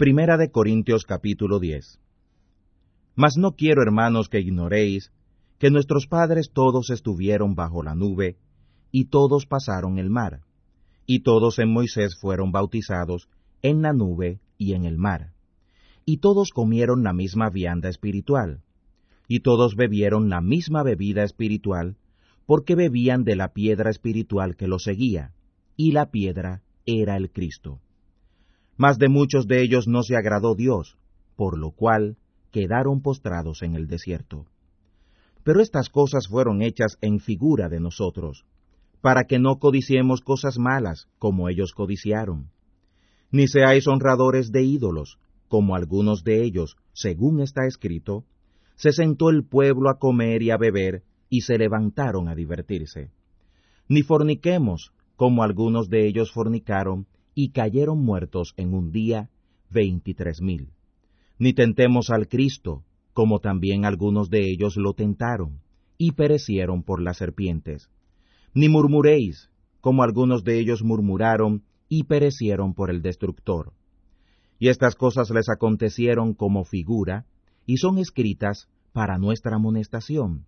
Primera de Corintios capítulo 10. Mas no quiero, hermanos, que ignoréis que nuestros padres todos estuvieron bajo la nube, y todos pasaron el mar, y todos en Moisés fueron bautizados en la nube y en el mar, y todos comieron la misma vianda espiritual, y todos bebieron la misma bebida espiritual, porque bebían de la piedra espiritual que los seguía, y la piedra era el Cristo mas de muchos de ellos no se agradó Dios, por lo cual quedaron postrados en el desierto. Pero estas cosas fueron hechas en figura de nosotros, para que no codiciemos cosas malas como ellos codiciaron. Ni seáis honradores de ídolos, como algunos de ellos, según está escrito, se sentó el pueblo a comer y a beber, y se levantaron a divertirse. Ni forniquemos, como algunos de ellos fornicaron, y cayeron muertos en un día veintitrés mil. Ni tentemos al Cristo, como también algunos de ellos lo tentaron, y perecieron por las serpientes. Ni murmuréis, como algunos de ellos murmuraron, y perecieron por el destructor. Y estas cosas les acontecieron como figura, y son escritas para nuestra amonestación,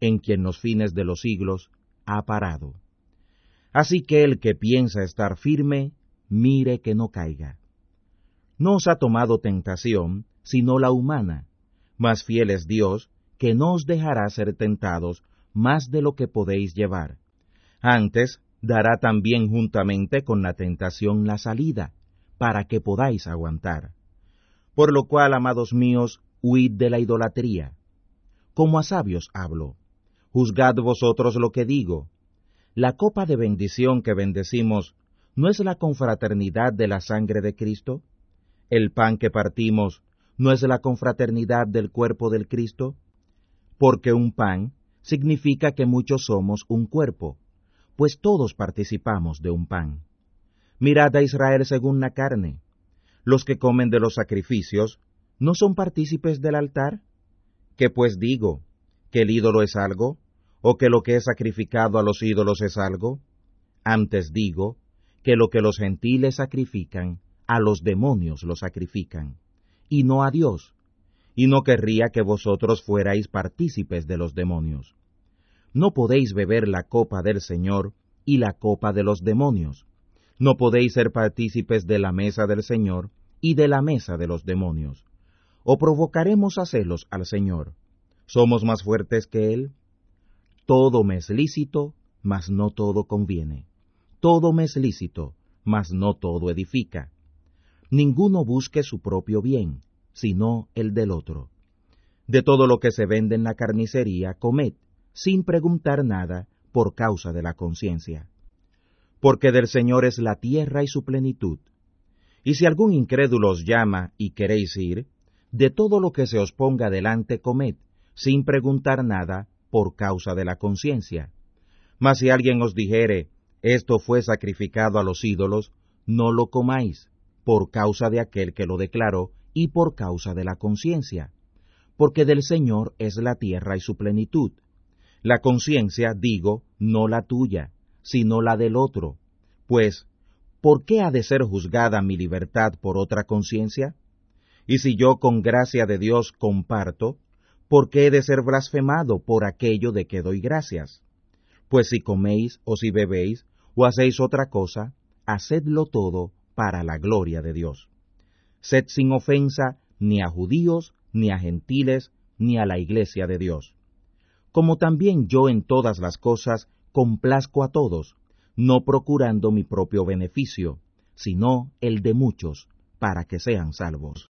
en quien los fines de los siglos ha parado. Así que el que piensa estar firme, mire que no caiga. No os ha tomado tentación, sino la humana, mas fiel es Dios, que no os dejará ser tentados más de lo que podéis llevar. Antes, dará también juntamente con la tentación la salida, para que podáis aguantar. Por lo cual, amados míos, huid de la idolatría. Como a sabios hablo. Juzgad vosotros lo que digo. La copa de bendición que bendecimos ¿no es la confraternidad de la sangre de Cristo? ¿El pan que partimos no es la confraternidad del cuerpo del Cristo? Porque un pan significa que muchos somos un cuerpo, pues todos participamos de un pan. Mirad a Israel según la carne. Los que comen de los sacrificios, ¿no son partícipes del altar? ¿Qué pues digo? ¿Que el ídolo es algo? ¿O que lo que es sacrificado a los ídolos es algo? Antes digo, que lo que los gentiles sacrifican, a los demonios lo sacrifican, y no a Dios, y no querría que vosotros fuerais partícipes de los demonios. No podéis beber la copa del Señor y la copa de los demonios. No podéis ser partícipes de la mesa del Señor y de la mesa de los demonios. ¿O provocaremos a celos al Señor? ¿Somos más fuertes que Él? Todo me es lícito, mas no todo conviene todo me es lícito, mas no todo edifica. Ninguno busque su propio bien, sino el del otro. De todo lo que se vende en la carnicería, comed, sin preguntar nada, por causa de la conciencia. Porque del Señor es la tierra y su plenitud. Y si algún incrédulo os llama y queréis ir, de todo lo que se os ponga delante comed, sin preguntar nada, por causa de la conciencia. Mas si alguien os dijere, esto fue sacrificado a los ídolos, no lo comáis, por causa de aquel que lo declaró y por causa de la conciencia, porque del Señor es la tierra y su plenitud. La conciencia, digo, no la tuya, sino la del otro. Pues, ¿por qué ha de ser juzgada mi libertad por otra conciencia? Y si yo con gracia de Dios comparto, ¿por qué he de ser blasfemado por aquello de que doy gracias? Pues si coméis o si bebéis o hacéis otra cosa, hacedlo todo para la gloria de Dios. Sed sin ofensa ni a judíos, ni a gentiles, ni a la iglesia de Dios. Como también yo en todas las cosas complazco a todos, no procurando mi propio beneficio, sino el de muchos, para que sean salvos.